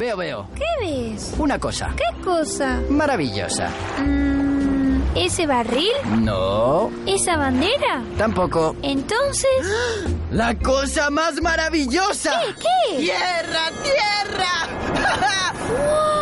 Veo, veo. ¿Qué ves? Una cosa. ¿Qué cosa? Maravillosa. Mm, ¿Ese barril? No, ¿Esa bandera? tampoco. Entonces... La cosa más maravillosa. ¿Qué? ¡Tierra, tierra! ¡Wow!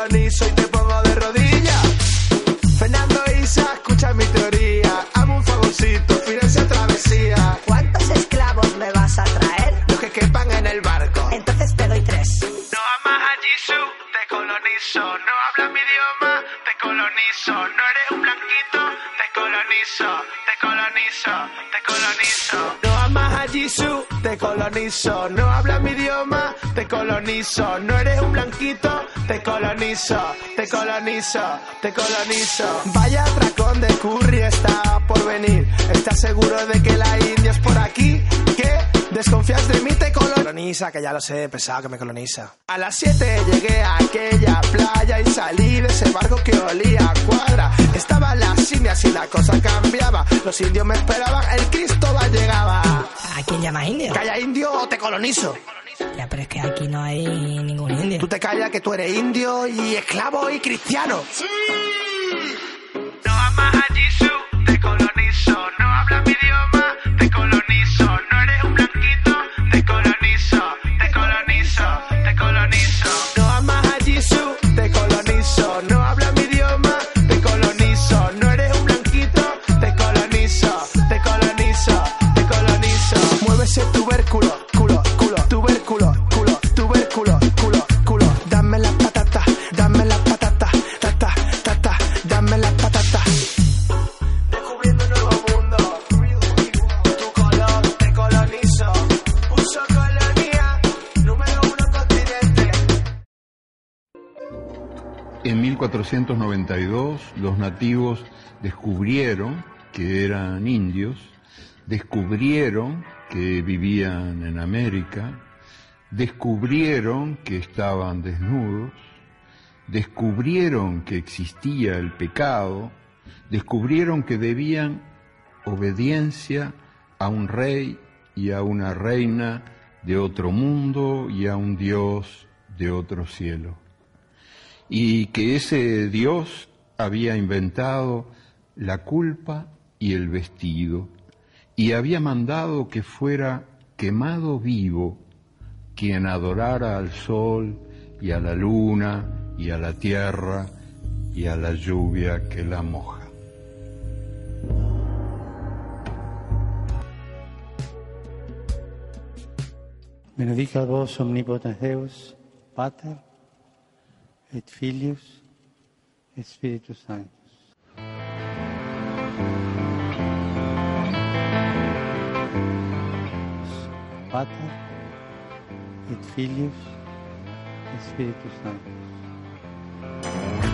Te colonizo y te pongo de rodillas. Fernando Isa, escucha mi teoría. Amo un favorcito, financia travesía. ¿Cuántos esclavos me vas a traer? Los que quepan en el barco. Entonces te doy tres. No amas a Jisoo, te colonizo. No hablas mi idioma, te colonizo. No eres un blanquito, te colonizo. Te colonizo, te colonizo. No amas a Jisoo, te colonizo. No hablas mi idioma, te colonizo. No eres un blanquito, te colonizo. Te colonizo, te colonizo. Vaya atracón de curry está por venir. ¿Estás seguro de que la India es por aquí? ¿Qué? ¿Desconfías de mí? Te coloniza, que ya lo sé, pesado que me coloniza. A las 7 llegué a aquella playa y salí de ese barco que olía a cuadra. Estaban las indias y la cosa cambiaba. Los indios me esperaban, el Cristóbal llegaba. ¿A quién llamas indio? Calla indio o te colonizo. Ya, pero es que aquí no hay ningún indio. Tú te callas que tú eres indio y esclavo y cristiano. No amas a Jisoo, te colonizo. No 1492 los nativos descubrieron que eran indios, descubrieron que vivían en América, descubrieron que estaban desnudos, descubrieron que existía el pecado, descubrieron que debían obediencia a un rey y a una reina de otro mundo y a un Dios de otro cielo y que ese Dios había inventado la culpa y el vestido, y había mandado que fuera quemado vivo quien adorara al sol y a la luna y a la tierra y a la lluvia que la moja. Benedicat vos omnipotens Pater, et Filius, et Spiritus Sanctus. Pater, et Filius, et Spiritus Sanctus.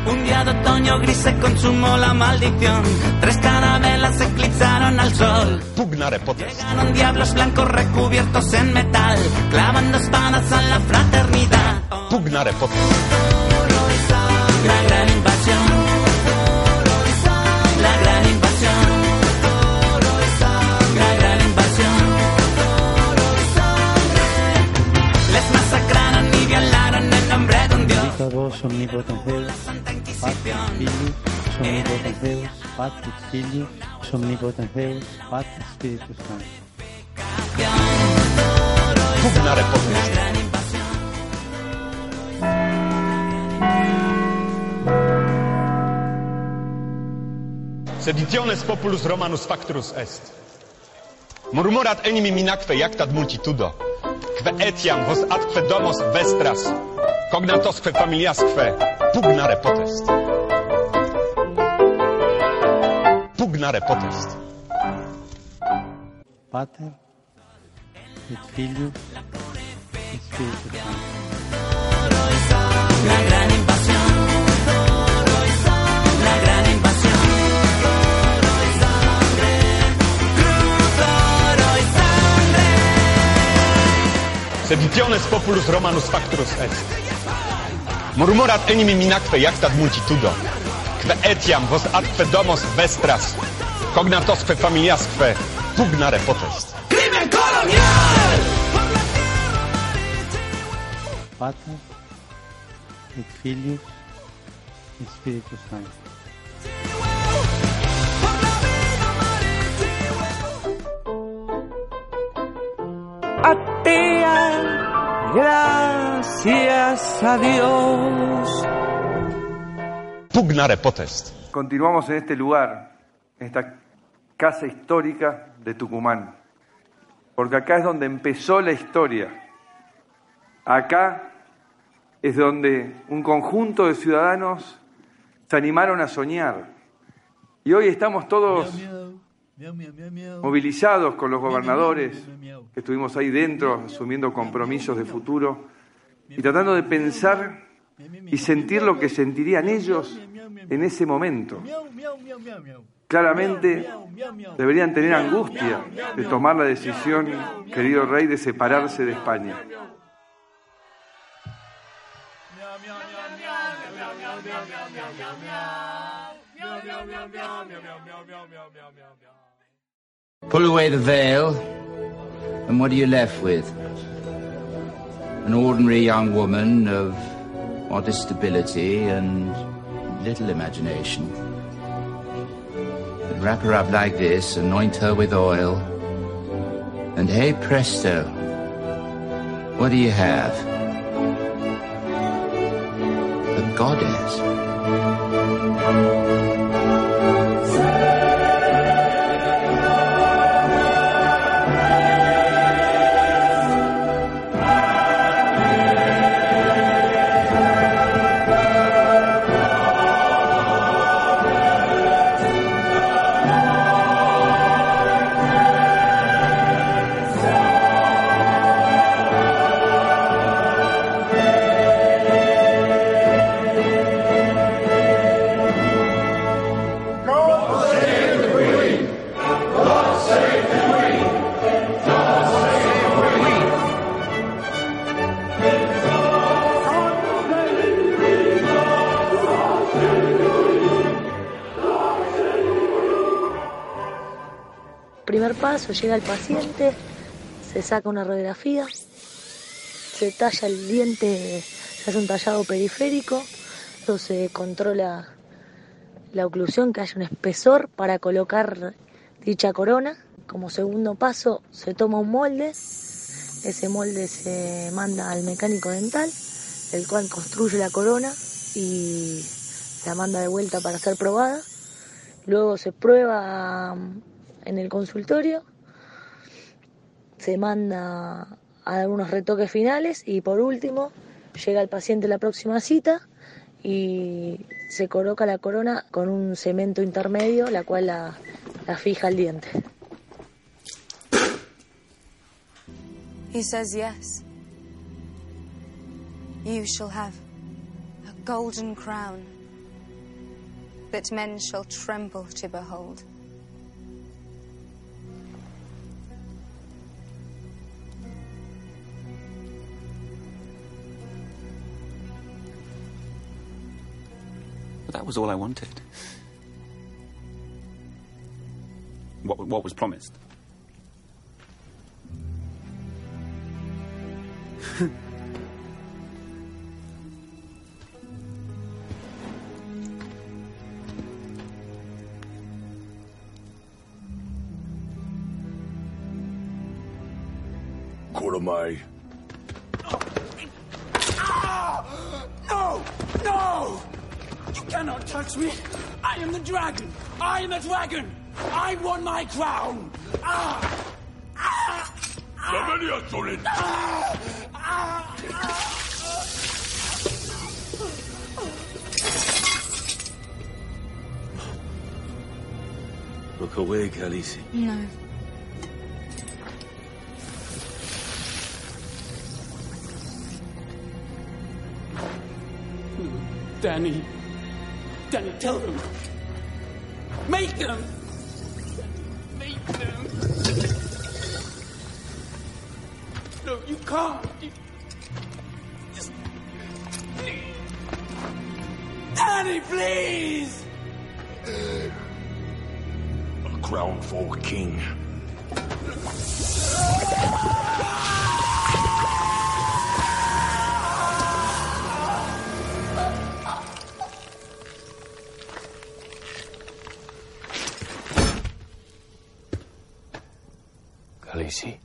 Un día de otoño gris se consumó la maldición. Tres carabelas eclipsaron al sol. Pugnare potest. Llegaron diablos blancos recubiertos en metal, clavando espadas a la fraternidad. Oh, Pugnare potest. De un Dios. Benedicat vos omnipotens Deus, Pater, Filius, omnipotens Deus, Pater, Filius, omnipotens Deus, Pater, Spiritus Sanctus. Pugnare potest. Gran invasión. Seditiones populus Romanus facturus est. Murmurat enim minacque iactat multitudo. Que etiam vos atque domos vestras. Cognatosque familiasque pugnare potest. pugnare potest. Pater, et Filius, et Spiritus Sanctus. La gran invasión. La gran invasión. Oro y sangre. Cruz, oro y sangre. Seditiones populus Romanus facturus est. Murmurat enimi minacque jactat multitudo. Que etiam vos atque domos vestras. Cognatosque familiasque pugnare potest. Crimen colonial. Pater, et Filius, et Spiritus Sanctus. Atea, gracias a Dios. Pugnare potest. Continuamos en este lugar, en esta casa histórica de Tucumán, porque acá es donde empezó la historia. Acá es donde un conjunto de ciudadanos se animaron a soñar. Y hoy estamos todos movilizados con los gobernadores que estuvimos ahí dentro asumiendo compromisos de futuro y tratando de pensar y sentir lo que sentirían ellos en ese momento. Claramente deberían tener angustia de tomar la decisión, querido rey, de separarse de España. Pull away the veil, and what are you left with? An ordinary young woman of modest ability and little imagination. And wrap her up like this, anoint her with oil, and hey presto, what do you have? A goddess. Llega el paciente, se saca una radiografía, se talla el diente, se hace un tallado periférico, se controla la oclusión, que haya un espesor para colocar dicha corona. Como segundo paso, se toma un molde, ese molde se manda al mecánico dental, el cual construye la corona y la manda de vuelta para ser probada. Luego se prueba en el consultorio, se manda a dar unos retoques finales y por último llega el paciente a la próxima cita y se coloca la corona con un cemento intermedio, la cual la, fija al diente. He says yes. You shall have a golden crown that men shall tremble to behold. That was all I wanted. What, what was promised? Koromai. Touch me! I am the dragon! I am the dragon! I won my crown! Ah! Ah! Rebellion, Solid! Ah! Ah! Ah! Look away, Khaleesi. No. Danny. Danny, tell them. Make them. Make them. No, you can't. You... Just... Danny, please. A crown for a king. Khaleesi.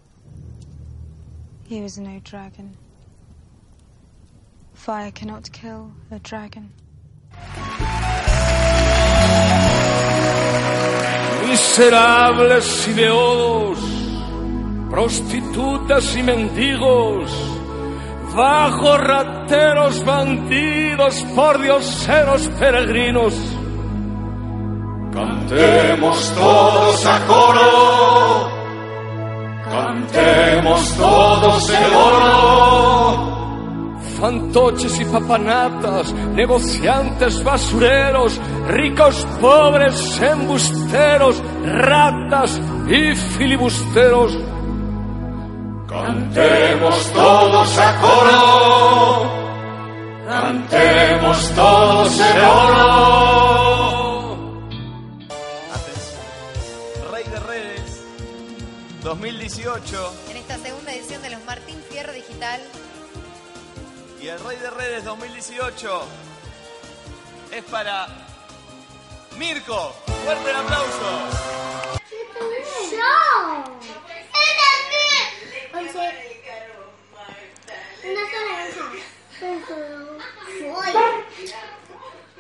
He was no dragon. Fire cannot kill a dragon. Miserables y beodos, prostitutas y mendigos, bajos rateros, bandidos, por dioseros peregrinos. Cantemos todos a coro. Cantemos todos el oro. Fantoches y papanatas, negociantes basureros, ricos pobres embusteros, ratas y filibusteros. Cantemos todos a coro. Cantemos todos el oro. 2018 En esta segunda edición de los Martín Fierro Digital, y el Rey de Redes 2018 es para Mirko. Fuerte el aplauso. ¡Yo! ¡Él también! Una sola.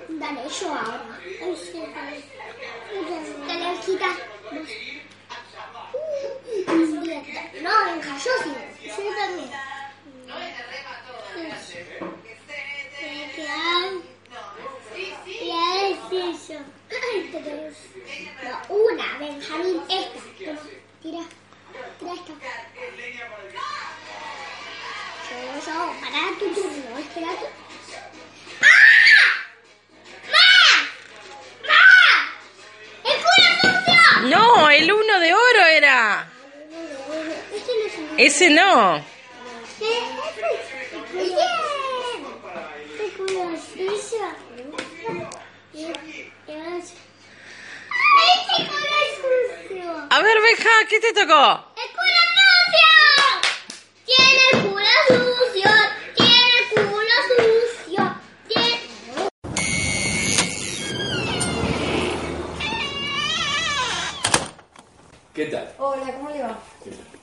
Dale, yo ahora. Ay, sí, dale. Dale, quita. Uh, No, venga, yo sí. Yo también. Tiene que dar. Y a ver si yo. Ay, tres. No, una, Benjamín, esta. Tira. Tira esta. Yo, yo, para tu turno, es sucio! A ver, Beja, ¿qué te tocó? ¡El culo sucio! Tiene el culo sucio. Tiene el culo sucio. Tiene... ¿Qué tal? Hola, ¿cómo le va?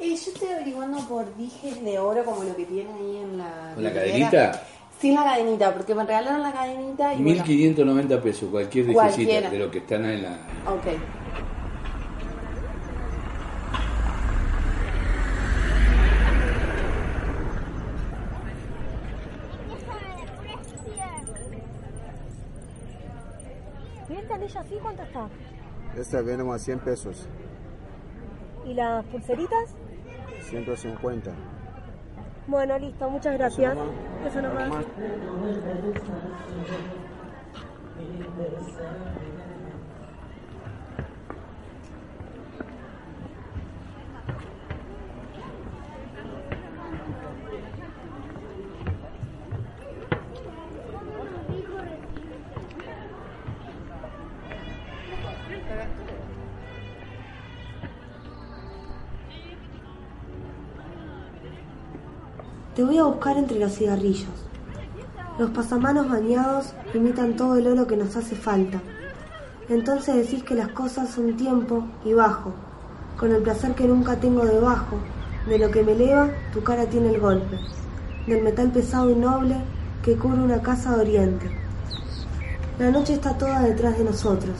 Eh, yo estoy averiguando por dijes de oro como lo que tiene ahí en la... ¿Con la cadenita? Sin la cadenita, porque me regalaron la cadenita y bueno, 1590 pesos, cualquier dijecita de lo que están en la. Ok. ¿Y esta anilla así cuánto está? Esta viene a 100 pesos, ¿Y las pulseritas? 150. Bueno, listo, muchas gracias. Eso nomás. Te voy a buscar entre los cigarrillos. Los pasamanos bañados imitan todo el oro que nos hace falta. Entonces decís que las cosas son tiempo y bajo, con el placer que nunca tengo debajo. De lo que me eleva, tu cara tiene el golpe. Del metal pesado y noble que cubre una casa de oriente. La noche está toda detrás de nosotros.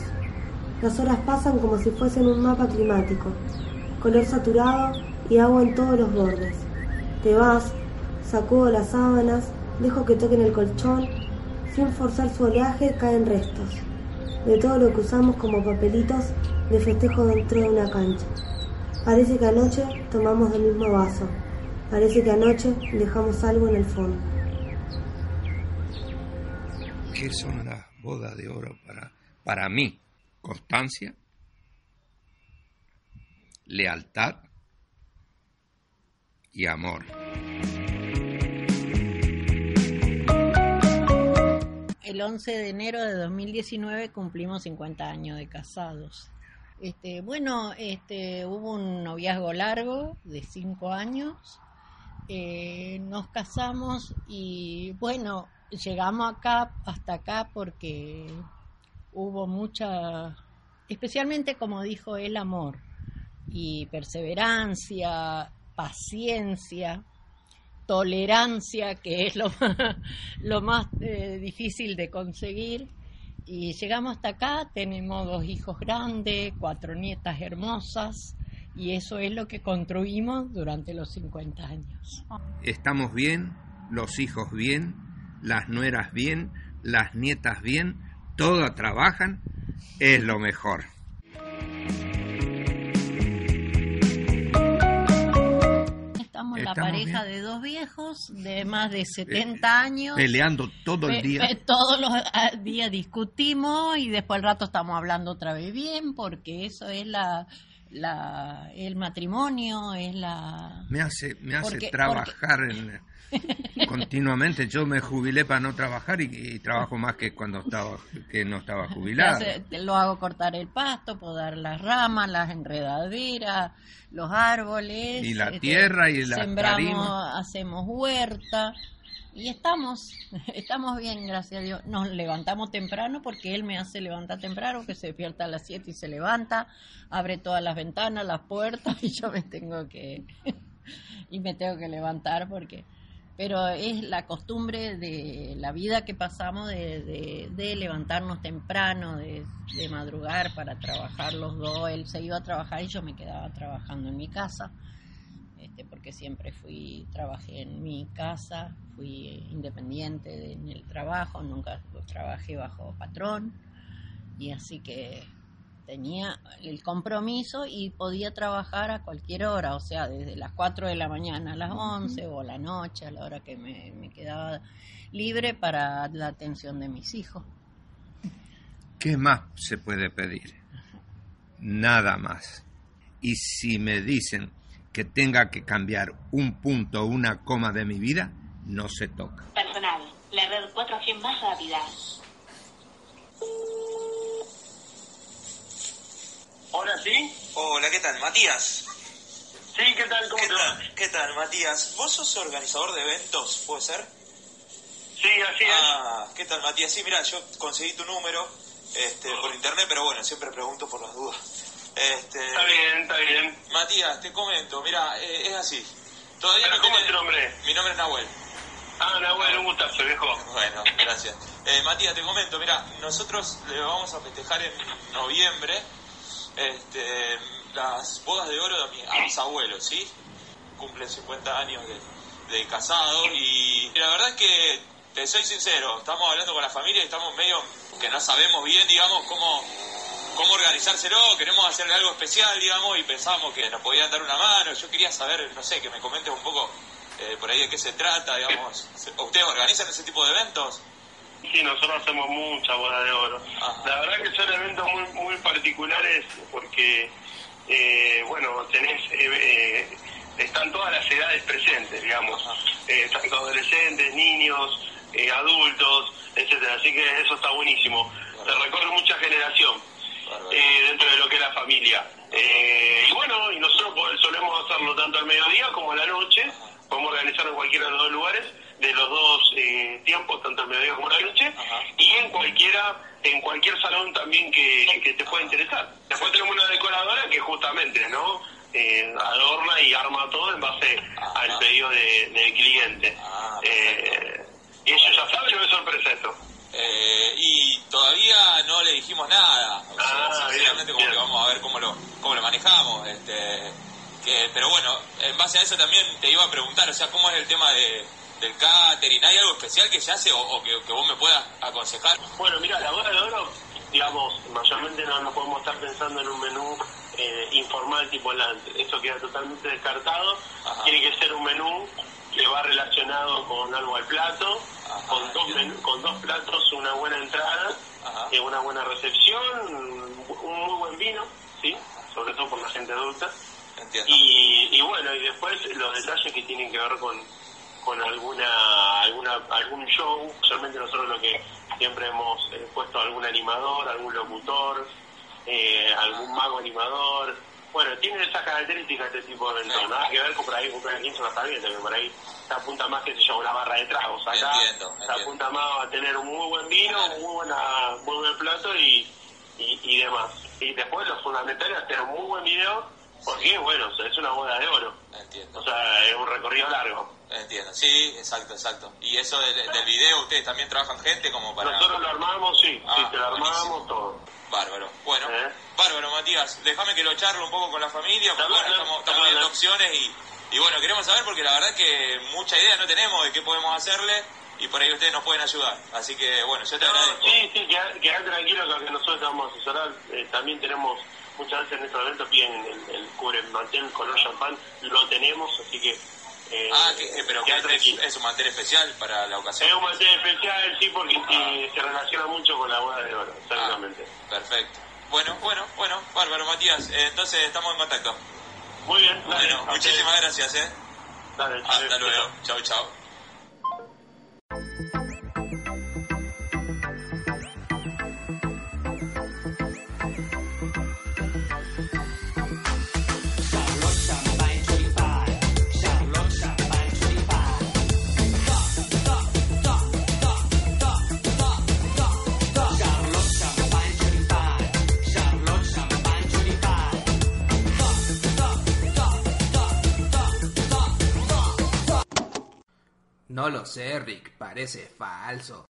Las horas pasan como si fuesen un mapa climático. Color saturado y agua en todos los bordes. Te vas, sacudo las sábanas, dejo que toquen el colchón, sin forzar su oleaje caen restos. De todo lo que usamos como papelitos de festejo dentro de una cancha. Parece que anoche tomamos del mismo vaso. Parece que anoche dejamos algo en el fondo. ¿Qué son las bodas de oro para, para mí? Constancia, lealtad y amor. El 11 de enero de 2019 cumplimos 50 años de casados. Este, bueno, este, hubo un noviazgo largo de 5 años. Eh, nos casamos y bueno, llegamos acá, hasta acá porque hubo mucha, especialmente como dijo el amor y perseverancia, paciencia, tolerancia, que es lo más, eh, difícil de conseguir. Y llegamos hasta acá, tenemos dos hijos grandes, cuatro nietas hermosas, y eso es lo que construimos durante los 50 años. Estamos bien, los hijos bien, las nueras bien, las nietas bien, todas trabajan, es lo mejor. La pareja de dos viejos de más de 70 años. Peleando todo el día. todos los ah, días discutimos y después al rato estamos hablando otra vez bien, porque eso es la, la el matrimonio, es la... Me hace, me hace Porque- trabajar en- continuamente. Yo me jubilé para no trabajar y, y trabajo más que cuando estaba que no estaba jubilado. hace- lo hago cortar el pasto, podar las ramas, las enredaderas, los árboles. Y la este, tierra y la Sembramos, tarima. hacemos huerta. Y estamos, estamos bien, gracias a Dios. Nos levantamos temprano porque él me hace levantar temprano, que se despierta a las 7 y se levanta, abre todas las ventanas, las puertas y yo me tengo que y me tengo que levantar porque pero es la costumbre de la vida que pasamos de, levantarnos temprano, de, madrugar para trabajar los dos. Él se iba a trabajar y yo me quedaba trabajando en mi casa, este, porque siempre fui, trabajé en mi casa, fui independiente de- en el trabajo, nunca trabajé bajo patrón y así que tenía el compromiso y podía trabajar a cualquier hora, o sea, desde las 4 de la mañana a las 11 o la noche, a la hora que me, me quedaba libre para la atención de mis hijos. ¿Qué más se puede pedir? Nada más. Y si me dicen que tenga que cambiar un punto o una coma de mi vida, no se toca. Personal, la red 4G más rápida. Hola, ¿sí? Hola, ¿qué tal? Matías. Sí, ¿qué tal? ¿Cómo ¿Qué te va? tal? ¿Qué tal, Matías? ¿Vos sos organizador de eventos, puede ser? Sí, así es. Ah, ¿qué tal, Matías? Sí, mira, yo conseguí tu número este, por internet, pero bueno, siempre pregunto por las dudas. Este, Está bien, está bien. Matías, te comento, mira, eh, es así. Todavía ¿Pero no cómo tenés- es tu nombre? Mi nombre es Nahuel. Ah, Nahuel, un gustazo, viejo. Bueno, gracias. Eh, Matías, te comento, mira, nosotros le vamos a festejar en noviembre este, las bodas de oro de a mis abuelos, ¿sí? Cumplen 50 años de, de casados y la verdad es que, te soy sincero, estamos hablando con la familia y estamos medio que no sabemos bien, digamos, cómo, cómo organizárselo, queremos hacerle algo especial, digamos, y pensamos que nos podían dar una mano. Yo quería saber, no sé, que me comentes un poco eh, por ahí de qué se trata, digamos. ¿Ustedes organizan ese tipo de eventos? Sí, nosotros hacemos mucha boda de oro. La verdad que son eventos muy, muy particulares porque, eh, bueno, tenés, eh, eh, están todas las edades presentes, digamos. Eh, tanto adolescentes, niños, eh, adultos, etcétera. Así que eso está buenísimo. Se recorre mucha generación eh, dentro de lo que es la familia. Y bueno, y nosotros solemos hacerlo tanto al mediodía como a la noche. Podemos organizarlo en cualquiera de los dos lugares, de los dos eh, tiempos, tanto al mediodía como la noche, y en cualquiera, en cualquier salón también que, que te pueda interesar. Después tenemos una decoradora que justamente, ¿no? Eh, adorna y arma todo en base al pedido de- del cliente. Eh, y ellos ya saben, no es sorpresa esto. Eh, y todavía no le dijimos nada. O sea, Ah, sinceramente, como que vamos a ver cómo lo, cómo lo manejamos. Este, que, pero bueno, en base a eso también te iba a preguntar, o sea, ¿cómo es el tema de, del catering? ¿Hay algo especial que se hace o, o que, que vos me puedas aconsejar? Bueno, mira, la boda de oro digamos, mayormente no, no podemos estar pensando en un menú eh, informal tipo lunch. Eso queda totalmente descartado. Tiene que ser un menú que va relacionado con algo al plato, con dos, menú- con dos platos, una buena entrada, eh, una buena recepción, un muy buen vino, ¿sí? sobre todo por la gente adulta. Y, y bueno, y después los detalles que tienen que ver con, con alguna, alguna algún show, solamente nosotros lo que siempre hemos eh, puesto algún animador, algún locutor, eh, algún mago animador. Bueno, tiene esas características este tipo de eventos, nada que ver con por ahí con el 15 no está bien, también por ahí se apunta más que se llama una barra de tragos acá, Entiendo, se apunta más a tener un muy buen vino, un muy, buena, muy buen plato y, y, y demás. Y después lo fundamental es hacer un muy buen video, porque bueno, o sea, es una boda de oro. Entiendo. O sea, es un recorrido largo. Entiendo, sí, exacto, exacto. Y eso del, del video, ¿ustedes también trabajan gente como para...? Nosotros lo armamos, sí, sí, Ah, te lo buenísimo. armamos todo. Bárbaro. Bueno, ¿Eh? bárbaro, Matías. Déjame que lo charlo un poco con la familia, porque bueno, estamos, estamos viendo opciones y, y bueno, queremos saber porque la verdad que mucha idea no tenemos de qué podemos hacerle y por ahí ustedes nos pueden ayudar. Así que bueno, yo te agradezco. Sí, sí, quedá, quedá tranquilo que nosotros te vamos a asesorar. Eh, también tenemos, muchas veces en estos eventos piden el, el cubre mantel color champán, lo tenemos, así que... Eh, Ah, que, que- pero que es, un mantel especial para la ocasión. Es un mantel especial, sí, porque eh, se relaciona mucho con la boda de oro, exactamente. Perfecto. Bueno, bueno, bueno, bárbaro, Matías. Eh, entonces estamos en contacto. Muy bien, dale, Bueno, muchísimas gracias, ¿eh? Dale, Hasta luego. Chau, chau. Sé, Rick, parece falso.